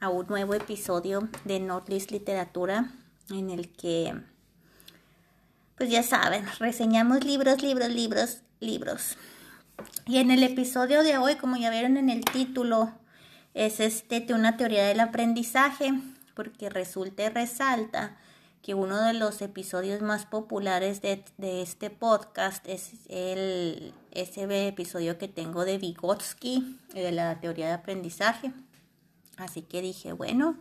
a un nuevo episodio de Nortlist Literatura en el que, pues ya saben, reseñamos libros, libros, libros, libros. Y en el episodio de hoy, como ya vieron en el título, es este de una teoría del aprendizaje, porque resulta y resalta que uno de los episodios más populares de, este podcast es el, ese episodio que tengo de Vygotsky, de la teoría de aprendizaje. Así que dije, bueno,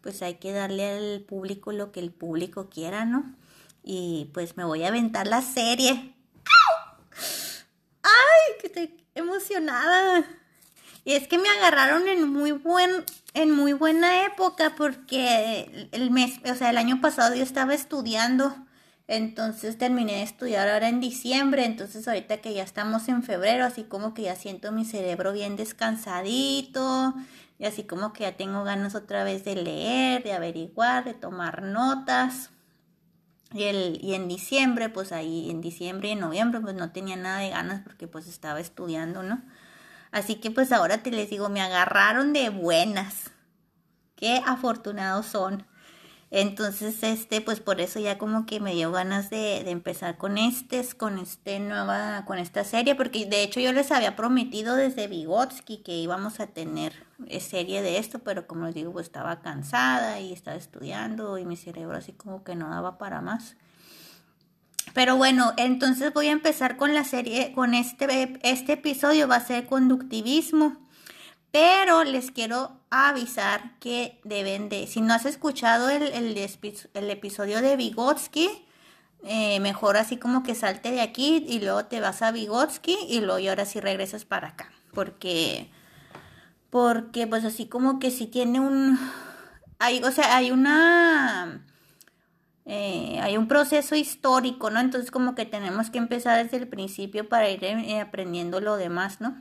pues hay que darle al público lo que el público quiera, ¿no? Y pues me voy a aventar la serie. ¡Ay! Que estoy emocionada. Y es que me agarraron en muy buen en muy buena época porque el mes, o sea, el año pasado yo estaba estudiando, entonces terminé de estudiar ahora en diciembre, entonces ahorita que ya estamos en febrero, así como que ya siento mi cerebro bien descansadito, así como que ya tengo ganas otra vez de leer, de averiguar, de tomar notas. Y, el, y en diciembre, pues ahí en diciembre y en noviembre, pues no tenía nada de ganas porque pues estaba estudiando, ¿no? Así que pues ahora te les digo, me agarraron de buenas. Qué afortunados son. Entonces, este, pues por eso ya como que me dio ganas de, empezar con este, con este nueva, con esta serie, porque de hecho yo les había prometido desde Vygotsky que íbamos a tener eh, serie de esto, pero como les digo, pues estaba cansada y estaba estudiando y mi cerebro así como que no daba para más. Pero bueno, entonces voy a empezar con la serie, con este, este episodio va a ser conductivismo. Pero les quiero avisar que deben de, si no has escuchado el, el, episodio de Vygotsky, eh, mejor así como que salte de aquí y luego te vas a Vygotsky y luego y ahora sí regresas para acá. Porque, porque pues así como que si tiene un, hay, o sea, hay una eh, hay un proceso histórico, ¿no? Entonces como que tenemos que empezar desde el principio para ir eh, aprendiendo lo demás, ¿no?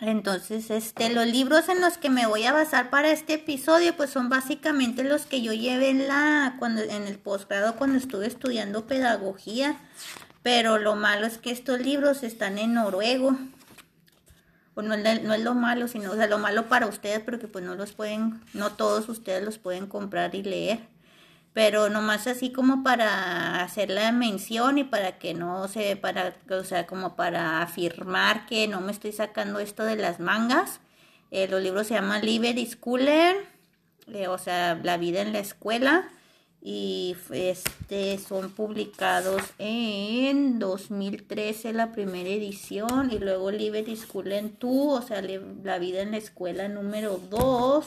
Entonces, este, los libros en los que me voy a basar para este episodio, pues son básicamente los que yo llevé en la, cuando, en el posgrado cuando estuve estudiando pedagogía. Pero lo malo es que estos libros están en noruego. O no, no es lo malo, sino, o sea, lo malo para ustedes, porque pues no los pueden, no todos ustedes los pueden comprar y leer pero nomás así como para hacer la mención y para que no se, para, o sea, como para afirmar que no me estoy sacando esto de las mangas. Eh, los libros se llaman Liebe die eh, o sea, La vida en la escuela, y este son publicados en 2013 la primera edición y luego Liebe die tú, o sea, La vida en la escuela número 2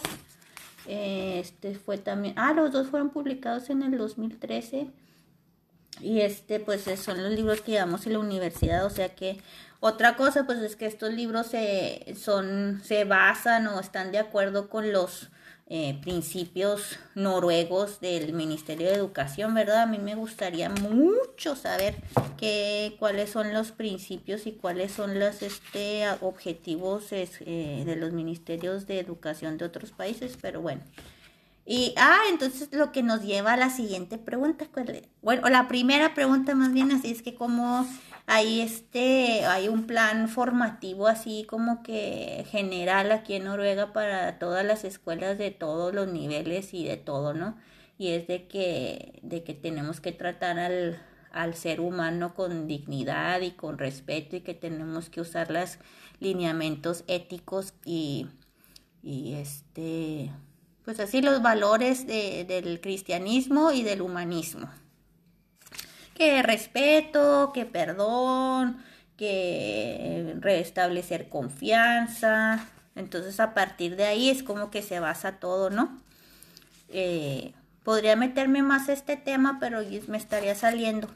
este fue también, ah, los dos fueron publicados en el 2013. Y este, pues son los libros que llevamos en la universidad, o sea que otra cosa, pues es que estos libros se, son, se basan o están de acuerdo con los eh, principios noruegos del Ministerio de Educación, ¿verdad? A mí me gustaría mucho saber qué, cuáles son los principios y cuáles son los este, objetivos eh, de los ministerios de educación de otros países, pero bueno. Y, ah, entonces lo que nos lleva a la siguiente pregunta, bueno, la primera pregunta más bien así es que cómo hay este, hay un plan formativo así como que general aquí en Noruega para todas las escuelas de todos los niveles y de todo, ¿no? Y es de que, de que tenemos que tratar al, al ser humano con dignidad y con respeto y que tenemos que usar los lineamientos éticos y, y este, pues así los valores del cristianismo y del humanismo. Que respeto, que perdón, que restablecer confianza. Entonces a partir de ahí es como que se basa todo, ¿no? Eh, podría meterme más a este tema, pero me estaría saliendo.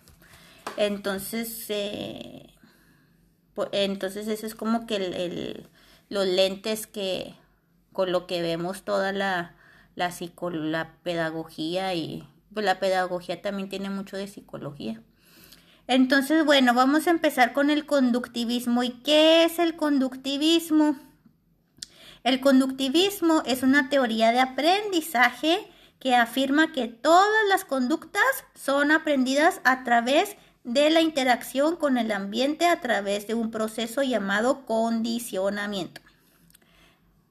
Entonces, eh, entonces eso es como que el, los lentes que con lo que vemos toda la, la, la pedagogía y pues la pedagogía también tiene mucho de psicología. Entonces, bueno, vamos a empezar con el conductivismo. ¿Y qué es el conductivismo? El conductivismo es una teoría de aprendizaje que afirma que todas las conductas son aprendidas a través de la interacción con el ambiente a través de un proceso llamado condicionamiento.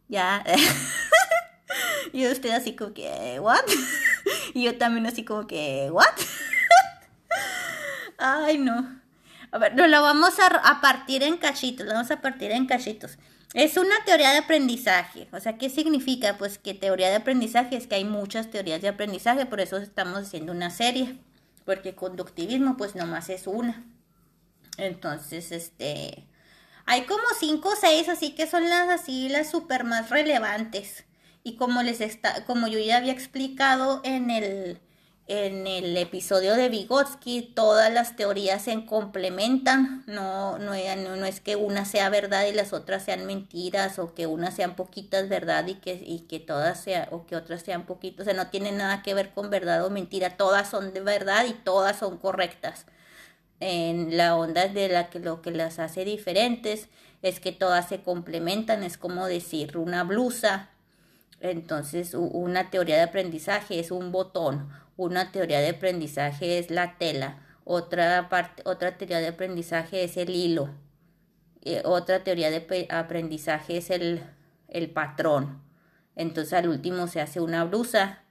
Ya. y usted así como que, ¿what? y yo también así como que, ¿what? Ay, no. A ver, nos lo vamos a, a partir en cachitos, lo vamos a partir en cachitos. Es una teoría de aprendizaje. O sea, ¿qué significa? Pues que teoría de aprendizaje es que hay muchas teorías de aprendizaje, por eso estamos haciendo una serie. Porque conductivismo, pues nomás es una. Entonces, este. Hay como cinco o seis, así que son las así las super más relevantes. Y como les está, como yo ya había explicado en el en el episodio de Vygotsky todas las teorías se complementan, no, no, no, es que una sea verdad y las otras sean mentiras, o que unas sean poquitas verdad y que, y que todas sean, o que otras sean poquitas, o sea, no tiene nada que ver con verdad o mentira, todas son de verdad y todas son correctas. En la onda de la que lo que las hace diferentes es que todas se complementan, es como decir una blusa, entonces una teoría de aprendizaje es un botón, una teoría de aprendizaje es la tela, otra, parte, otra teoría de aprendizaje es el hilo, otra teoría de aprendizaje es el, el patrón. Entonces al último se hace una blusa,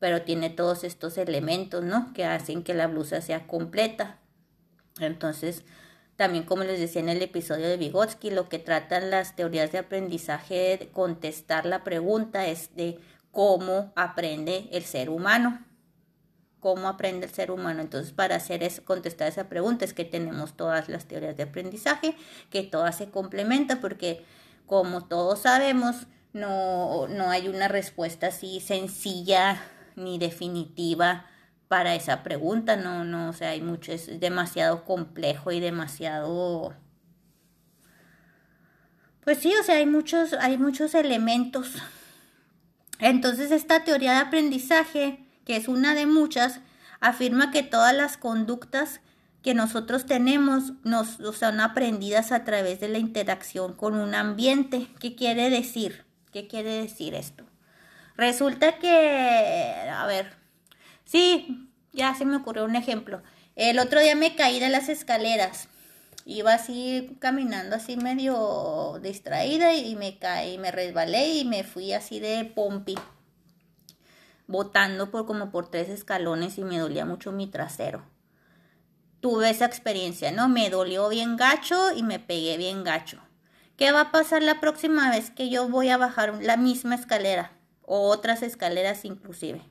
pero tiene todos estos elementos, ¿no? Que hacen que la blusa sea completa. Entonces, también como les decía en el episodio de Vygotsky, lo que tratan las teorías de aprendizaje de contestar la pregunta es de cómo aprende el ser humano cómo aprende el ser humano. Entonces, para hacer eso, contestar esa pregunta es que tenemos todas las teorías de aprendizaje, que todas se complementan, porque como todos sabemos, no, no hay una respuesta así sencilla ni definitiva para esa pregunta, no, no, o sea, hay mucho, es demasiado complejo y demasiado pues sí, o sea, hay muchos, hay muchos elementos. Entonces, esta teoría de aprendizaje que es una de muchas, afirma que todas las conductas que nosotros tenemos nos son aprendidas a través de la interacción con un ambiente. ¿Qué quiere decir? ¿Qué quiere decir esto? Resulta que, a ver, sí, ya se me ocurrió un ejemplo. El otro día me caí de las escaleras. Iba así caminando así medio distraída y me caí, me resbalé y me fui así de pompi botando por como por tres escalones y me dolía mucho mi trasero. Tuve esa experiencia, ¿no? Me dolió bien gacho y me pegué bien gacho. ¿Qué va a pasar la próxima vez que yo voy a bajar la misma escalera o otras escaleras inclusive?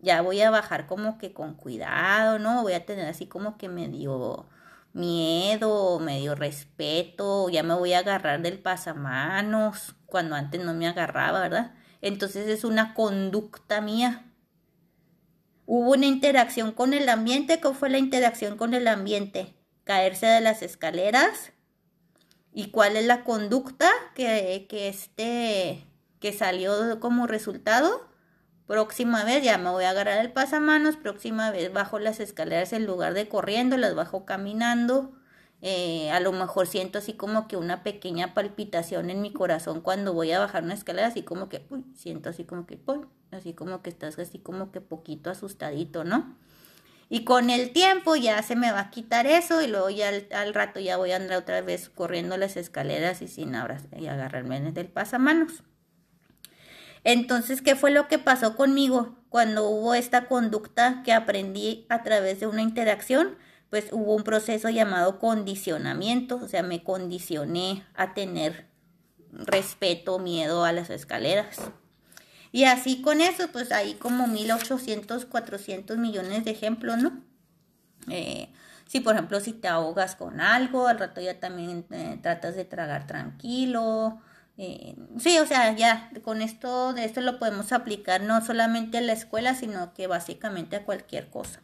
Ya voy a bajar como que con cuidado, ¿no? Voy a tener así como que medio miedo, medio respeto, ya me voy a agarrar del pasamanos, cuando antes no me agarraba, ¿verdad? Entonces es una conducta mía. Hubo una interacción con el ambiente. ¿Cómo fue la interacción con el ambiente? Caerse de las escaleras. ¿Y cuál es la conducta que, que, este, que salió como resultado? Próxima vez ya me voy a agarrar el pasamanos. Próxima vez bajo las escaleras en lugar de corriendo, las bajo caminando. Eh, a lo mejor siento así como que una pequeña palpitación en mi corazón cuando voy a bajar una escalera, así como que, uy, siento así como que, uy, así como que estás así como que poquito asustadito, ¿no? Y con el tiempo ya se me va a quitar eso y luego ya al, rato ya voy a andar otra vez corriendo las escaleras y sin abrazar y agarrarme del pasamanos. Entonces, ¿qué fue lo que pasó conmigo cuando hubo esta conducta que aprendí a través de una interacción? pues hubo un proceso llamado condicionamiento, o sea, me condicioné a tener respeto, miedo a las escaleras. Y así con eso, pues hay como 1800, 400 millones de ejemplos, ¿no? Eh, si por ejemplo si te ahogas con algo, al rato ya también eh, tratas de tragar tranquilo. Eh, sí, o sea, ya con esto, de esto lo podemos aplicar no solamente a la escuela, sino que básicamente a cualquier cosa.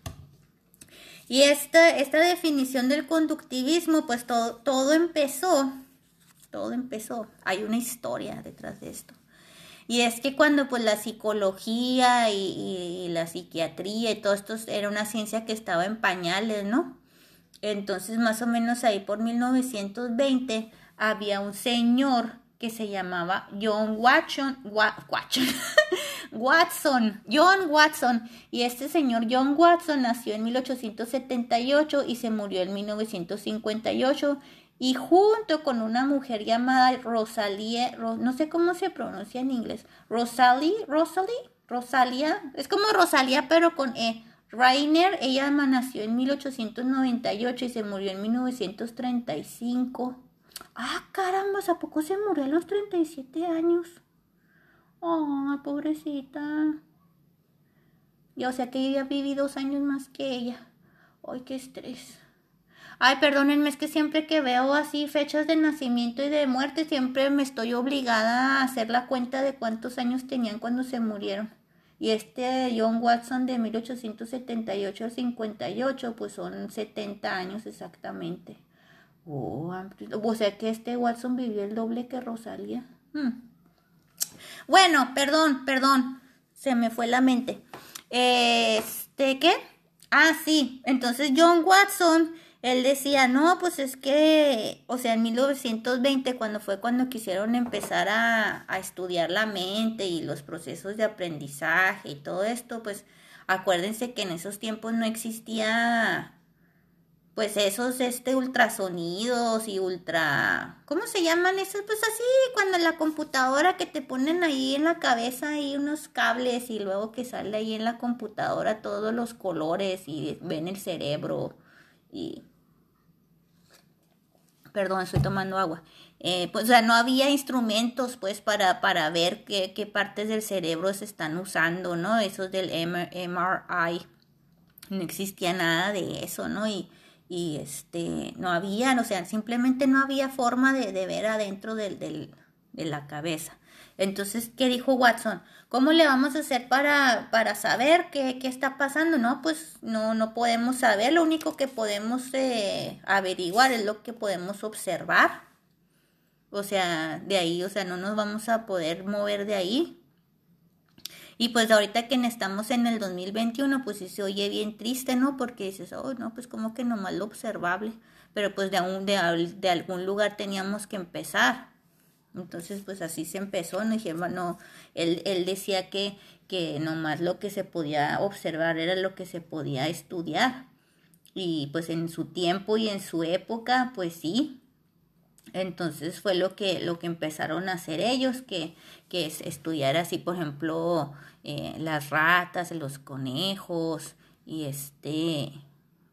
Y esta, esta definición del conductivismo, pues todo, todo empezó, todo empezó, hay una historia detrás de esto. Y es que cuando pues la psicología y, la psiquiatría y todo esto era una ciencia que estaba en pañales, ¿no? Entonces más o menos ahí por 1920 había un señor que se llamaba John Watson, Watson, Watson, John Watson. Y este señor John Watson nació en 1878 y se murió en 1958 y junto con una mujer llamada Rosalie, no sé cómo se pronuncia en inglés, Rosalie, Rosalie, Rosalia, es como Rosalia pero con E. Rainer, ella nació en 1898 y se murió en 1935. Ah, caramba, ¿a poco se murió a los 37 años? Ay, pobrecita. Y o sea que ella viví dos años más que ella. Ay, qué estrés. Ay, perdónenme, es que siempre que veo así fechas de nacimiento y de muerte, siempre me estoy obligada a hacer la cuenta de cuántos años tenían cuando se murieron. Y este John Watson de 1878 al 58, pues son 70 años exactamente. Oh, o sea que este Watson vivió el doble que Rosalía. Hmm. Bueno, perdón, perdón, se me fue la mente. Este, ¿qué? Ah, sí, entonces John Watson él decía, no, pues es que, o sea, en 1920, cuando fue cuando quisieron empezar a, estudiar la mente y los procesos de aprendizaje y todo esto, pues acuérdense que en esos tiempos no existía, pues esos, este, ultrasonidos y ultra, ¿cómo se llaman esos? Pues así, cuando la computadora que te ponen ahí en la cabeza ahí unos cables y luego que sale ahí en la computadora todos los colores y ven el cerebro y perdón, estoy tomando agua. Eh, pues, o sea, no había instrumentos, pues, para, para ver qué, qué, partes del cerebro se están usando, ¿no? Esos del MRI. No existía nada de eso, ¿no? Y, y este, no había, o sea, simplemente no había forma de, de ver adentro del, del, de la cabeza. Entonces, ¿qué dijo Watson? ¿Cómo le vamos a hacer para, para saber qué, qué, está pasando? No, pues no, no podemos saber, lo único que podemos eh, averiguar es lo que podemos observar. O sea, de ahí, o sea, no nos vamos a poder mover de ahí. Y pues ahorita que estamos en el 2021, pues sí se oye bien triste, ¿no? Porque dices, oh, no, pues como que nomás lo observable. Pero pues de, de, de algún lugar teníamos que empezar. Entonces, pues así se empezó, ¿no? Y no, él, él decía que, que nomás lo que se podía observar era lo que se podía estudiar. Y pues en su tiempo y en su época, pues sí. Entonces fue lo que, lo que empezaron a hacer ellos, que, que es estudiar así, por ejemplo, eh, las ratas, los conejos, y este,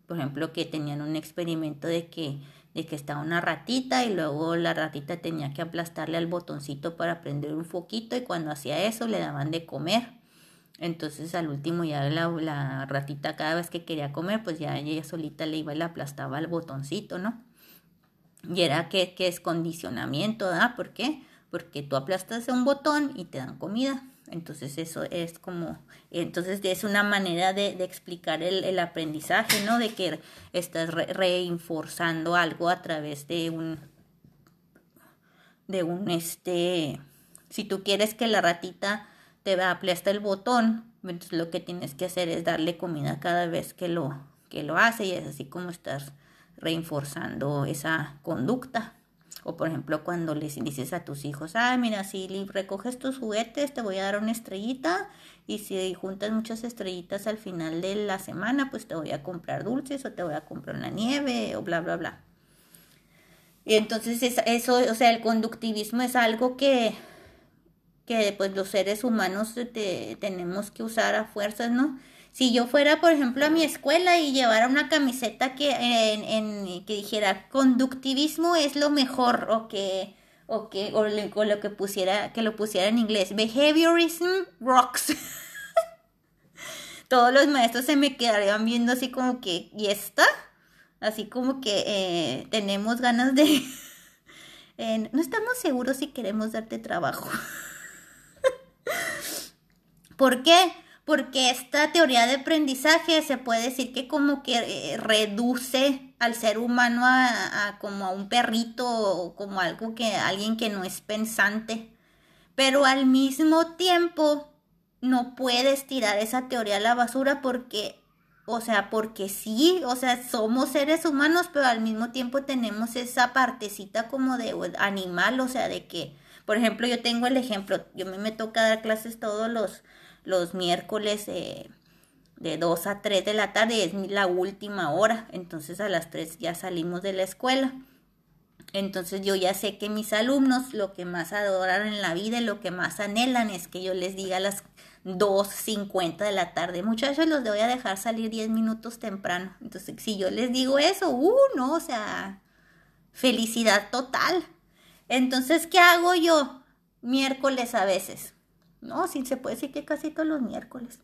por ejemplo, que tenían un experimento de que de que estaba una ratita y luego la ratita tenía que aplastarle al botoncito para prender un foquito y cuando hacía eso le daban de comer. Entonces al último ya la, ratita cada vez que quería comer pues ya ella solita le iba y le aplastaba al botoncito, ¿no? Y era que, que es condicionamiento, ¿verdad? ¿Por qué? Porque tú aplastas un botón y te dan comida. Entonces eso es como, entonces es una manera de, de explicar el, el, aprendizaje, ¿no? De que estás reinforzando algo a través de un, de un, este, si tú quieres que la ratita te aplasta el botón, entonces lo que tienes que hacer es darle comida cada vez que lo, que lo hace y es así como estás reinforzando esa conducta. O por ejemplo, cuando les dices a tus hijos, ah, mira, si recoges tus juguetes, te voy a dar una estrellita. Y si juntas muchas estrellitas al final de la semana, pues te voy a comprar dulces o te voy a comprar una nieve o bla, bla, bla. Y entonces eso, o sea, el conductivismo es algo que, que pues los seres humanos tenemos que usar a fuerzas, ¿no? Si yo fuera, por ejemplo, a mi escuela y llevara una camiseta que, en, que dijera conductivismo es lo mejor o que, o que o, lo que pusiera que lo pusiera en inglés behaviorism rocks todos los maestros se me quedarían viendo así como que y esta así como que eh, tenemos ganas de no estamos seguros si queremos darte trabajo. ¿por qué? Porque esta teoría de aprendizaje se puede decir que como que eh, reduce al ser humano a, como a un perrito o como algo que alguien que no es pensante, pero al mismo tiempo no puedes tirar esa teoría a la basura porque o sea, porque sí, o sea, somos seres humanos, pero al mismo tiempo tenemos esa partecita como de animal, o sea, de que, por ejemplo, yo tengo el ejemplo, yo me, me toca dar clases todos los, los miércoles eh, de 2 a 3 de la tarde, es la última hora, entonces a las 3 ya salimos de la escuela. Entonces yo ya sé que mis alumnos lo que más adoran en la vida y lo que más anhelan es que yo les diga a las 2.50 de la tarde, muchachos, los voy a dejar salir 10 minutos temprano. Entonces si yo les digo eso, uh, no, o sea, felicidad total. Entonces, ¿qué hago yo? Miércoles a veces no, sí se puede decir que casi todos los miércoles.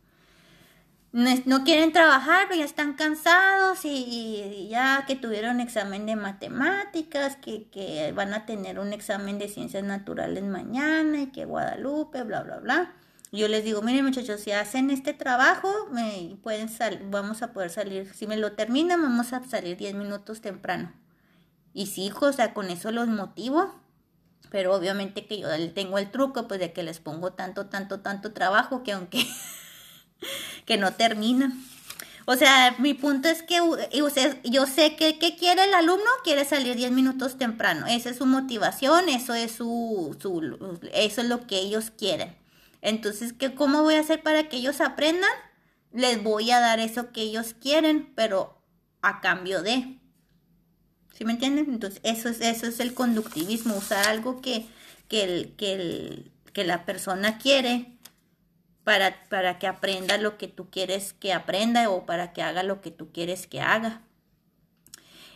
No, quieren trabajar, pero ya están cansados y, ya que tuvieron examen de matemáticas, que, que, van a tener un examen de ciencias naturales mañana y que Guadalupe, bla, bla, bla. Yo les digo, miren muchachos, si hacen este trabajo, me pueden vamos a poder salir, si me lo terminan, vamos a salir 10 minutos temprano. Y sí, o sea, con eso los motivo pero obviamente que yo tengo el truco pues de que les pongo tanto, tanto, tanto trabajo que aunque que no termina. O sea, mi punto es que yo sé que ¿qué quiere el alumno, quiere salir 10 minutos temprano. Esa es su motivación, eso es su, su eso es lo que ellos quieren. Entonces, ¿qué, ¿cómo voy a hacer para que ellos aprendan? Les voy a dar eso que ellos quieren, pero a cambio de. ¿Sí me entienden? Entonces, eso es, eso es el conductivismo, usar algo que, que, el, que, la persona quiere para, para que aprenda lo que tú quieres que aprenda o para que haga lo que tú quieres que haga.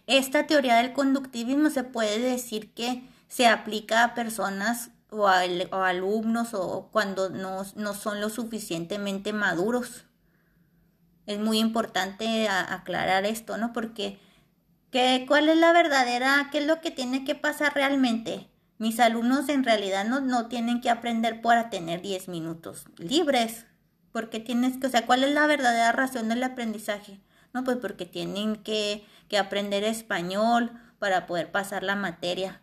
Esta teoría del conductivismo se puede decir que se aplica a personas o a, alumnos o cuando no, no, son lo suficientemente maduros. Es muy importante aclarar esto, ¿no? Porque ¿Qué, ¿Cuál es la verdadera? ¿Qué es lo que tiene que pasar realmente? Mis alumnos en realidad no, no tienen que aprender para tener 10 minutos libres. Porque tienes que, o sea, ¿cuál es la verdadera razón del aprendizaje? No, pues porque tienen que, que aprender español para poder pasar la materia.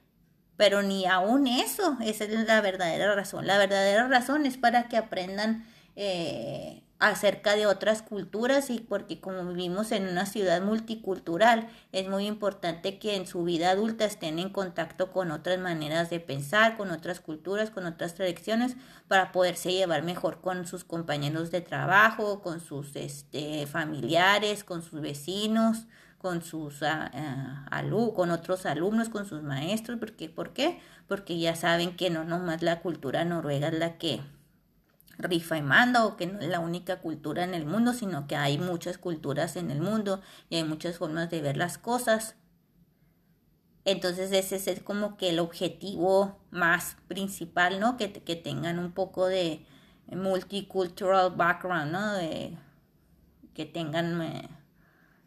Pero ni aún eso, esa es la verdadera razón. La verdadera razón es para que aprendan eh, acerca de otras culturas y porque como vivimos en una ciudad multicultural es muy importante que en su vida adulta estén en contacto con otras maneras de pensar, con otras culturas, con otras tradiciones para poderse llevar mejor con sus compañeros de trabajo, con sus este, familiares, con sus vecinos, con sus ah, con otros alumnos, con sus maestros, porque ¿por qué? Porque ya saben que no nomás la cultura noruega es la que rifa y manda o que no es la única cultura en el mundo, sino que hay muchas culturas en el mundo y hay muchas formas de ver las cosas. Entonces ese es como que el objetivo más principal, ¿no? Que, que tengan un poco de multicultural background, ¿no? De, que tengan, eh,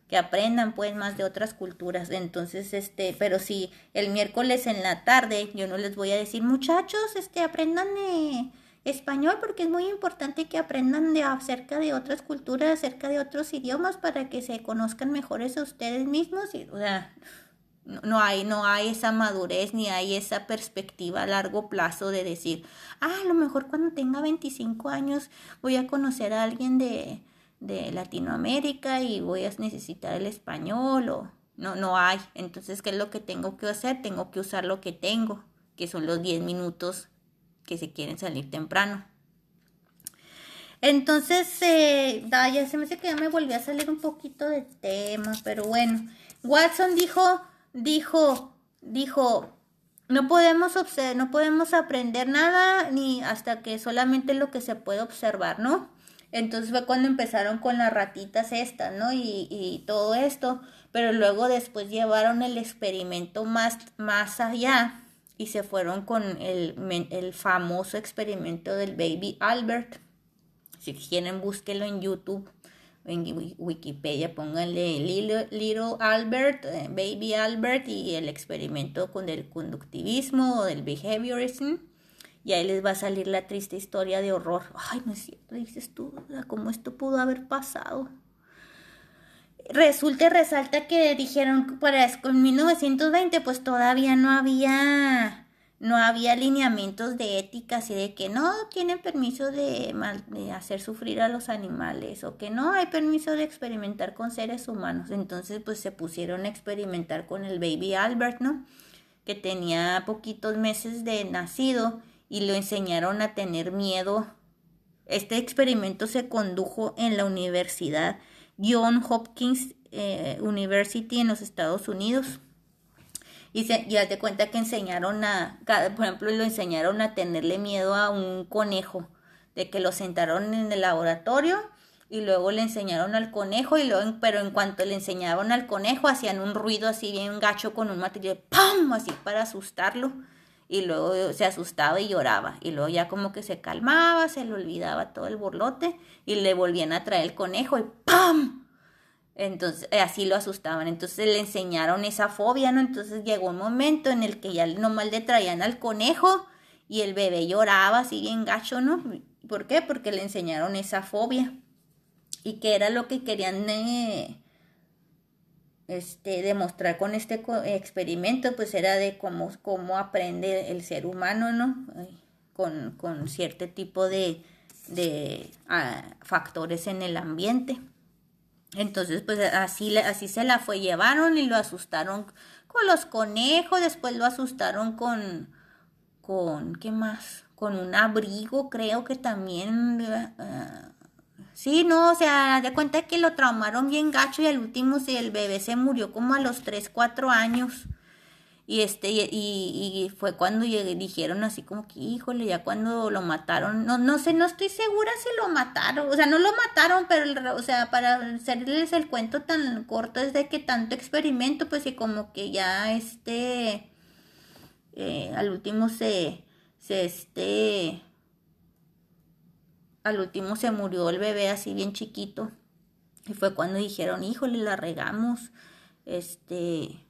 que aprendan pues más de otras culturas. Entonces, este, pero si el miércoles en la tarde yo no les voy a decir, muchachos, este, aprendan de español porque es muy importante que aprendan de acerca de otras culturas, acerca de otros idiomas para que se conozcan mejores a ustedes mismos y no, hay no hay esa madurez ni hay esa perspectiva a largo plazo de decir, ah, a lo mejor cuando tenga 25 años voy a conocer a alguien de de Latinoamérica y voy a necesitar el español o no no hay. Entonces, ¿qué es lo que tengo que hacer? Tengo que usar lo que tengo, que son los 10 minutos que se quieren salir temprano. Entonces, eh, ya se me hace que ya me volví a salir un poquito de tema, pero bueno. Watson dijo, dijo, dijo, no podemos no podemos aprender nada ni hasta que solamente lo que se puede observar, ¿no? Entonces fue cuando empezaron con las ratitas estas, ¿no? Y, y todo esto, pero luego después llevaron el experimento más, más allá y se fueron con el, el famoso experimento del baby Albert. Si quieren, búsquenlo en YouTube en Wikipedia pónganle Little, Albert, eh, Baby Albert y el experimento con el conductivismo o del behaviorism. Y ahí les va a salir la triste historia de horror. Ay, no es cierto, dices tú, ¿cómo esto pudo haber pasado? Resulta y resalta que dijeron para en 1920 pues todavía no había no había lineamientos de ética así de que no tienen permiso de, de, hacer sufrir a los animales o que no hay permiso de experimentar con seres humanos. Entonces pues se pusieron a experimentar con el baby Albert, ¿no? Que tenía poquitos meses de nacido y lo enseñaron a tener miedo. Este experimento se condujo en la Universidad John Hopkins eh, University en los Estados Unidos. Y, se, y de cuenta que enseñaron a, por ejemplo, lo enseñaron a tenerle miedo a un conejo, de que lo sentaron en el laboratorio y luego le enseñaron al conejo y luego, pero en cuanto le enseñaron al conejo hacían un ruido así bien gacho con un material, ¡pam! así para asustarlo y luego se asustaba y lloraba y luego ya como que se calmaba, se le olvidaba todo el borlote y le volvían a traer el conejo y ¡pam! Entonces, eh, así lo asustaban. Entonces le enseñaron esa fobia, ¿no? Entonces llegó un momento en el que ya nomás le traían al conejo y el bebé lloraba así bien gacho, ¿no? ¿Por qué? Porque le enseñaron esa fobia. Y que era lo que querían eh, este, demostrar con este experimento, pues era de cómo, cómo aprende el ser humano, ¿no? Con, con cierto tipo de, de ah, factores en el ambiente. Entonces, pues así, así se la fue, llevaron y lo asustaron con los conejos, después lo asustaron con, con, ¿qué más? Con un abrigo, creo que también, uh, sí, no, o sea, de cuenta que lo traumaron bien gacho y al último sí, el bebé se murió como a los 3, 4 años. Y este, y, y, fue cuando dijeron así como que, híjole, ya cuando lo mataron, no, no sé, no estoy segura si lo mataron, o sea, no lo mataron, pero, o sea, para hacerles el cuento tan corto es de que tanto experimento, pues y como que ya este, eh, al último se, se este, al último se murió el bebé así bien chiquito. Y fue cuando dijeron, híjole, la regamos, este,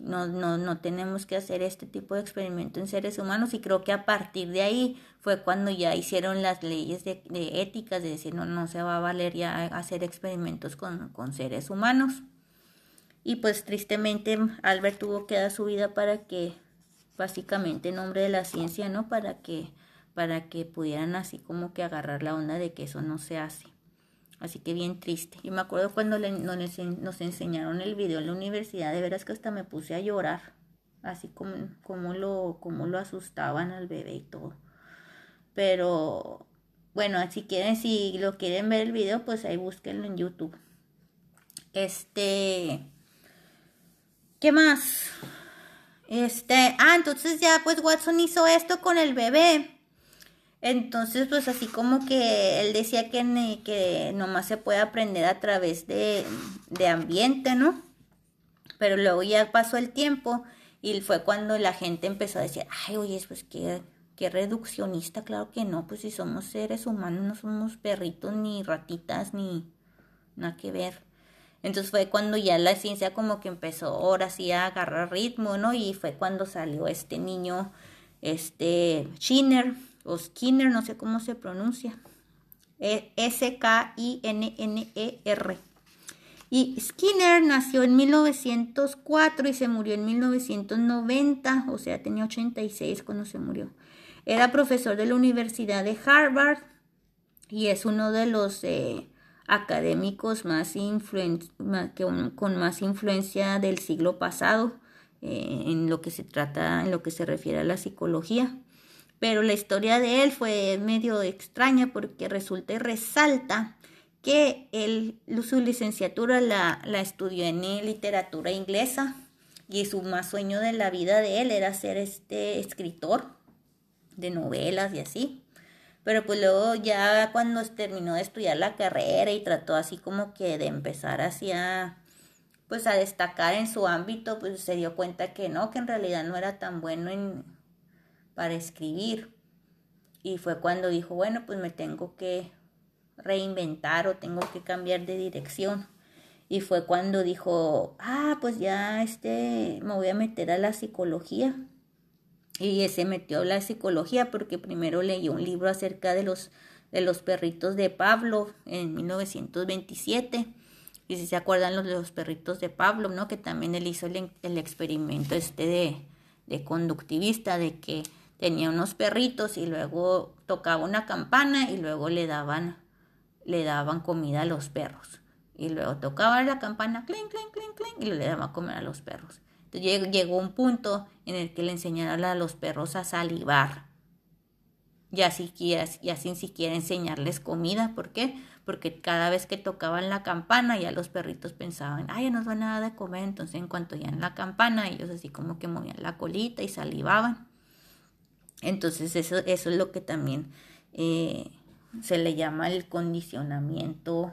no, no, no tenemos que hacer este tipo de experimento en seres humanos y creo que a partir de ahí fue cuando ya hicieron las leyes de, de éticas de decir no, no se va a valer ya hacer experimentos con, con seres humanos. Y pues tristemente Albert tuvo que dar su vida para que, básicamente en nombre de la ciencia, ¿no? Para que, para que pudieran así como que agarrar la onda de que eso no se hace. Así que bien triste. Y me acuerdo cuando nos enseñaron el video en la universidad, de veras que hasta me puse a llorar. Así como, como, lo, como lo asustaban al bebé y todo. Pero bueno, si quieren, si lo quieren ver el video, pues ahí búsquenlo en YouTube. Este. ¿Qué más? Este. Ah, entonces ya pues Watson hizo esto con el bebé. Entonces, pues así como que él decía que, que nomás se puede aprender a través de, de ambiente, ¿no? Pero luego ya pasó el tiempo y fue cuando la gente empezó a decir, ay, oye, pues qué, qué reduccionista, claro que no, pues si somos seres humanos, no somos perritos ni ratitas ni nada que ver. Entonces fue cuando ya la ciencia como que empezó ahora sí a agarrar ritmo, ¿no? Y fue cuando salió este niño, este Skinner, o Skinner, no sé cómo se pronuncia. E, S-K-I-N-N-E-R. Y Skinner nació en 1904 y se murió en 1990, o sea, tenía 86 cuando se murió. Era profesor de la Universidad de Harvard y es uno de los eh, académicos más, con más influencia del siglo pasado eh, en lo que se trata, en lo que se refiere a la psicología pero la historia de él fue medio extraña porque resulta y resalta que él, su licenciatura la, estudió en literatura inglesa y su más sueño de la vida de él era ser este escritor de novelas y así. Pero pues luego ya cuando terminó de estudiar la carrera y trató así como que de empezar así a, pues a destacar en su ámbito, pues se dio cuenta que no, que en realidad no era tan bueno en, para escribir. Y fue cuando dijo, bueno, pues me tengo que reinventar o tengo que cambiar de dirección. Y fue cuando dijo, ah, pues ya este, me voy a meter a la psicología. Y se metió a la psicología porque primero leyó un libro acerca de los, de los perritos de Pablo en 1927. Y si se acuerdan los los perritos de Pablo, ¿no? Que también él hizo el, el experimento este de, de conductivista, de que tenía unos perritos y luego tocaba una campana y luego le daban, le daban comida a los perros. Y luego tocaba la campana, clink, clink, clink, clink, y le daban comer a los perros. Entonces llegó un punto en el que le enseñaron a los perros a salivar. Ya, siquiera, ya sin siquiera enseñarles comida. ¿Por qué? Porque cada vez que tocaban la campana ya los perritos pensaban, ay, ya nos van a dar de comer. Entonces en cuanto ya en la campana ellos así como que movían la colita y salivaban. Entonces eso, eso es lo que también eh, se le llama el condicionamiento.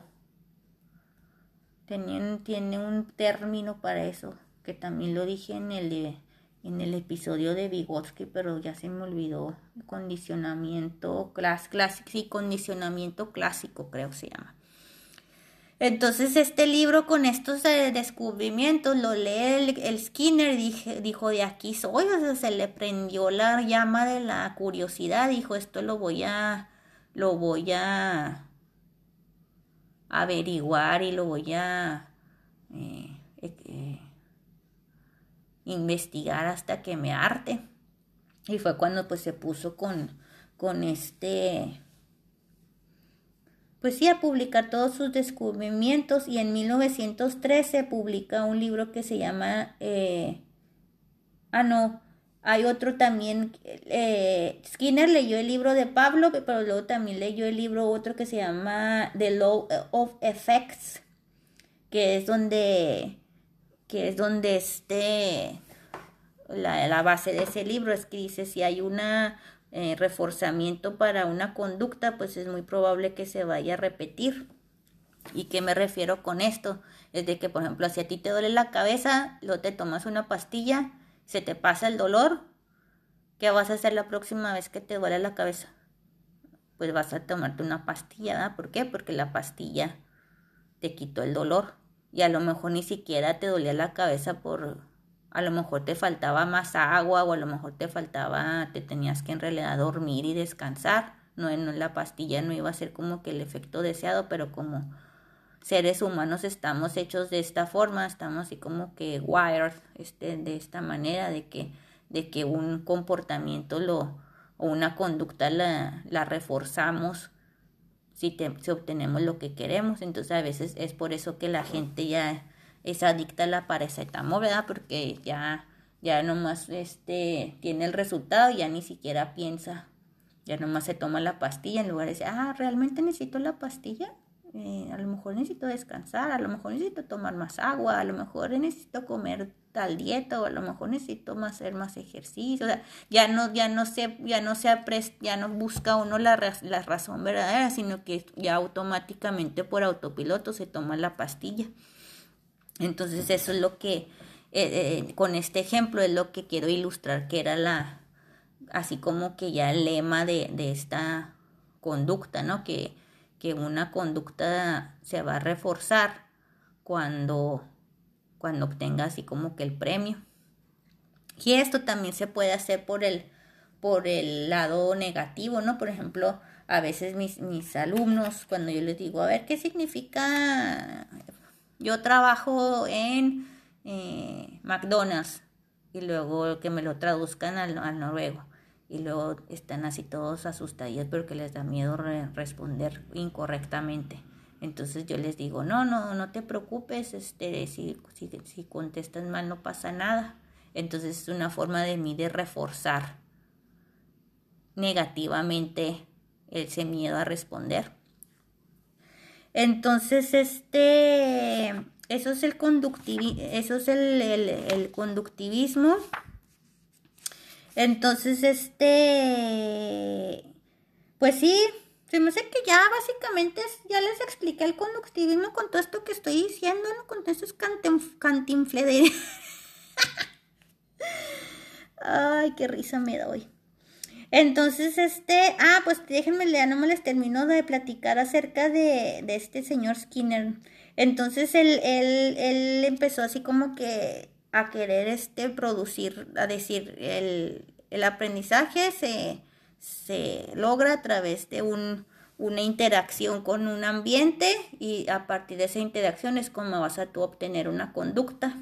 tiene un término para eso, que también lo dije en el, en el episodio de Vygotsky, pero ya se me olvidó. Condicionamiento clásico, sí, condicionamiento clásico creo se llama. Entonces este libro con estos eh, descubrimientos lo lee el, Skinner, dijo de aquí soy, se le prendió la llama de la curiosidad, dijo esto lo voy a, lo voy a averiguar y lo voy a eh, eh, investigar hasta que me arte. Y fue cuando pues se puso con, con este pues sí, publicar todos sus descubrimientos y en 1913 publica un libro que se llama, eh, ah no, hay otro también, eh, Skinner leyó el libro de Pablo, pero luego también leyó el libro otro que se llama The Law of Effects, que es donde, que es donde esté la, la base de ese libro, es que dice si hay una eh, reforzamiento para una conducta, pues es muy probable que se vaya a repetir. ¿Y qué me refiero con esto? Es de que, por ejemplo, si a ti te duele la cabeza, luego te tomas una pastilla, se te pasa el dolor, ¿qué vas a hacer la próxima vez que te duele la cabeza? Pues vas a tomarte una pastilla, ¿verdad? ¿Por qué? Porque la pastilla te quitó el dolor. Y a lo mejor ni siquiera te dolía la cabeza por a lo mejor te faltaba más agua o a lo mejor te faltaba, te tenías que en realidad dormir y descansar. No, en la pastilla no iba a ser como que el efecto deseado, pero como seres humanos estamos hechos de esta forma, estamos así como que wired este, de esta manera, de que, de que un comportamiento lo, o una conducta la, la reforzamos si, si obtenemos lo que queremos. Entonces a veces es por eso que la gente ya es adicta a la paracetamol, ¿verdad? Porque ya, ya nomás este, tiene el resultado y ya ni siquiera piensa, ya nomás se toma la pastilla en lugar de decir, ah, ¿realmente necesito la pastilla? Eh, a lo mejor necesito descansar, a lo mejor necesito tomar más agua, a lo mejor necesito comer tal dieta o a lo mejor necesito hacer más ejercicio, o sea, ya no, ya no se, ya no se ya no busca uno la, la razón verdadera, sino que ya automáticamente por autopiloto se toma la pastilla. Entonces eso es lo que, eh, eh, con este ejemplo es lo que quiero ilustrar, que era la, así como que ya el lema de, de esta conducta, ¿no? Que, que una conducta se va a reforzar cuando, cuando obtenga así como que el premio. Y esto también se puede hacer por el, por el lado negativo, ¿no? Por ejemplo, a veces mis, mis alumnos, cuando yo les digo, a ver, ¿qué significa yo trabajo en eh, McDonald's y luego que me lo traduzcan al, noruego y luego están así todos asustados porque les da miedo responder incorrectamente. Entonces yo les digo, no, no, no te preocupes, este, si, si, si contestas mal no pasa nada. Entonces es una forma de mí de reforzar negativamente ese miedo a responder. Entonces, este, eso es el, eso es el, conductivismo. Entonces, este, pues sí, Se me hace que ya básicamente ya les expliqué el conductivismo con todo esto que estoy diciendo, ¿no? Con estos cantinflederes. Ay, qué risa me doy. Entonces, este, ah, pues déjenme leer, no me les termino de platicar acerca de, de este señor Skinner. Entonces él, él, él, empezó así como que a querer este producir, a decir, el, el aprendizaje se, se logra a través de un, una interacción con un ambiente y a partir de esa interacción es como vas a tú obtener una conducta.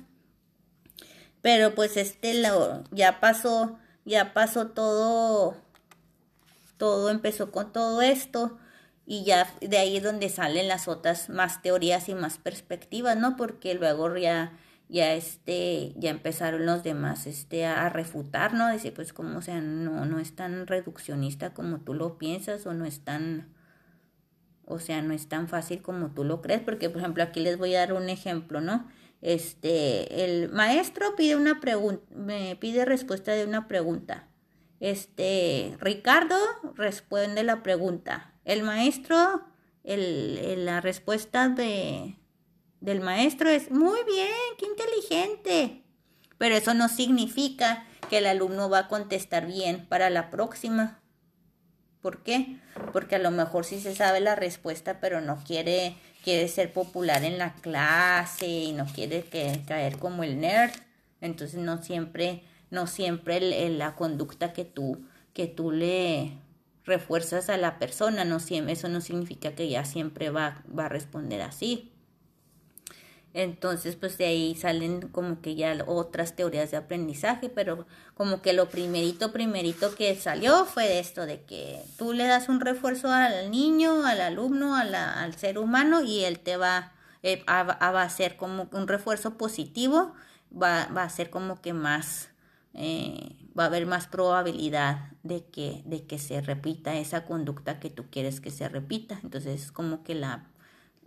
Pero pues este lo, ya pasó ya pasó todo, todo empezó con todo esto y ya de ahí es donde salen las otras más teorías y más perspectivas, ¿no? Porque luego ya ya este ya empezaron los demás este a, refutar, ¿no? Decir, pues como o sea, no no es tan reduccionista como tú lo piensas o no es tan o sea, no es tan fácil como tú lo crees, porque por ejemplo, aquí les voy a dar un ejemplo, ¿no? Este, el maestro pide una pregunta, me pide respuesta de una pregunta. Este, Ricardo responde la pregunta. El maestro, el, la respuesta de, del maestro es, muy bien, qué inteligente. Pero eso no significa que el alumno va a contestar bien para la próxima. ¿Por qué? Porque a lo mejor sí se sabe la respuesta, pero no quiere quiere ser popular en la clase y no quiere caer como el nerd. Entonces no siempre, no siempre la conducta que tú, que tú le refuerzas a la persona, no eso no significa que ya siempre va, va a responder así. Entonces, pues de ahí salen como que ya otras teorías de aprendizaje, pero como que lo primerito, primerito que salió fue esto de que tú le das un refuerzo al niño, al alumno, al ser humano y él te va, eh, a, va a ser como un refuerzo positivo, va, va a ser como que más, eh, va a haber más probabilidad de que, de que se repita esa conducta que tú quieres que se repita. Entonces es como que la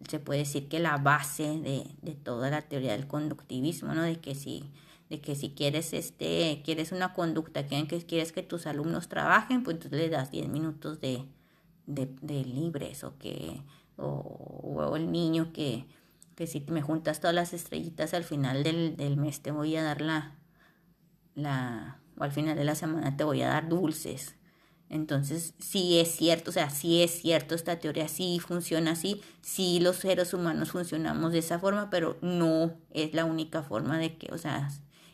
se puede decir que la base de, de, toda la teoría del conductivismo, ¿no? De que si, de que si quieres, este, quieres una conducta, que quieres que tus alumnos trabajen, pues entonces le das 10 minutos de, de, libres o que, o, el niño que, que si me juntas todas las estrellitas al final del, del mes te voy a dar la, la, o al final de la semana te voy a dar dulces entonces, sí es cierto, o sea, sí es cierto esta teoría, sí funciona así, sí los seres humanos funcionamos de esa forma, pero no es la única forma de que, o sea,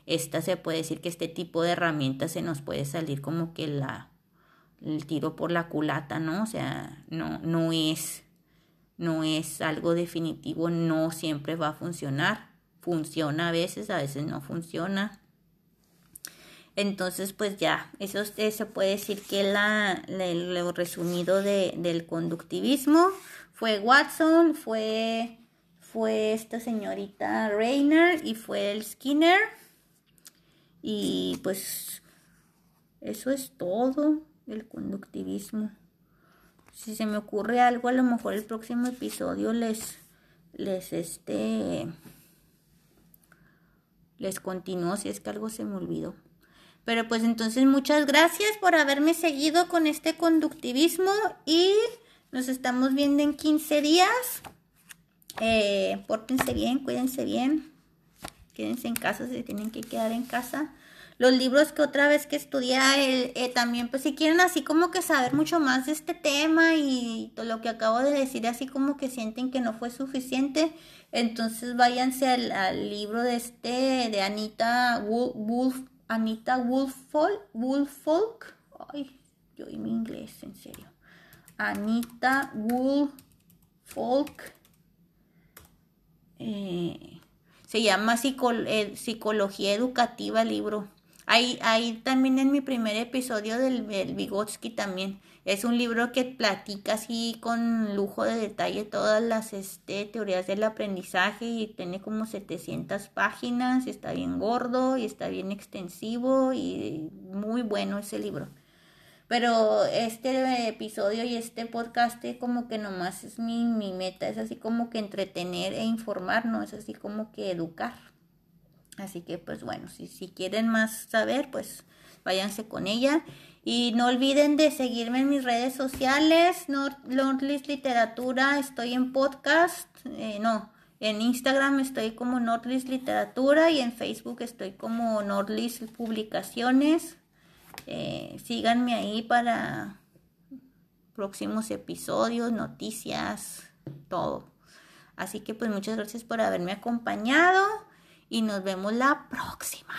esta se puede decir que este tipo de herramientas se nos puede salir como que la el tiro por la culata, ¿no? O sea, no no es no es algo definitivo, no siempre va a funcionar. Funciona a veces, a veces no funciona. Entonces, pues ya, eso se puede decir que la, lo resumido de, del conductivismo fue Watson, fue, fue esta señorita Reiner y fue el Skinner. Y pues eso es todo el conductivismo. Si se me ocurre algo, a lo mejor el próximo episodio les, les, este, les continúo si es que algo se me olvidó. Pero pues entonces muchas gracias por haberme seguido con este conductivismo y nos estamos viendo en 15 días. Eh, pórtense bien, cuídense bien. Quédense en casa, se tienen que quedar en casa. Los libros que otra vez que estudié eh, también, pues si quieren así como que saber mucho más de este tema y todo lo que acabo de decir, así como que sienten que no fue suficiente, entonces váyanse al, libro de este, de Anita Wolf Anita Woolfolk, Woolfolk, ay, yo y mi inglés, en serio. Anita Woolfolk, eh, se llama eh, Psicología Educativa libro. Ahí, ahí también en mi primer episodio del Vygotsky también es un libro que platica así con lujo de detalle todas las este, teorías del aprendizaje y tiene como 700 páginas, está bien gordo y está bien extensivo y muy bueno ese libro. Pero este episodio y este podcast como que nomás es mi, mi meta, es así como que entretener e informar, no es así como que educar. Así que pues bueno, si, si quieren más saber, pues váyanse con ella. Y no olviden de seguirme en mis redes sociales, Nordlist Literatura, estoy en podcast, eh, no, en Instagram estoy como Nordlist Literatura y en Facebook estoy como Nordlist Publicaciones. Eh, síganme ahí para próximos episodios, noticias, todo. Así que pues muchas gracias por haberme acompañado y nos vemos la próxima.